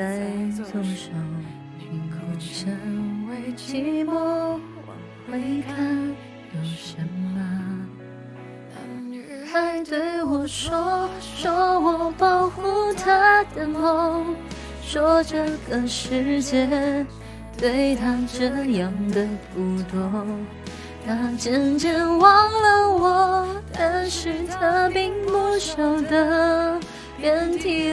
在左手，凝固成为寂寞。往回看，有什么？那女孩对我说，说我保护她的梦，说这个世界对她这样的不多。她渐渐忘了我，但是她并不晓得，遍体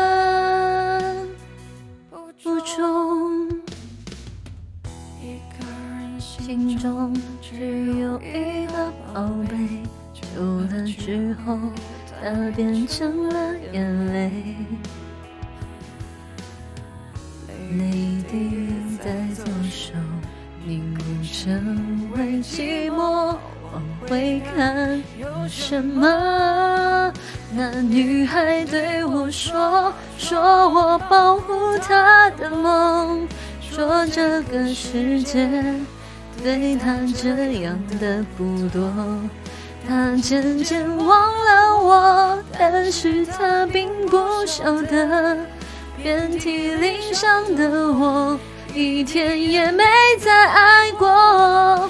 不重。一个人心中只有一个宝贝，久了之后，它变成了眼泪。泪滴在左手凝固成为寂寞，往回看有什么？那女孩对我说，说我保护她的梦，说这个世界对她这样的不多。她渐渐忘了我，但是她并不晓得。遍体鳞伤的我，一天也没再爱过。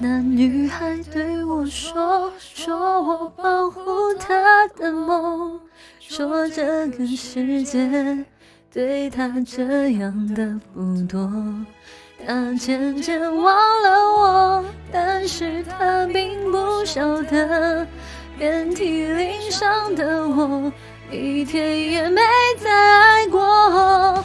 那女孩对我说，说我保护她的梦，说这个世界对她这样的不多。她渐渐忘了我，但是她并不晓得，遍体鳞伤的我，一天也没再爱过。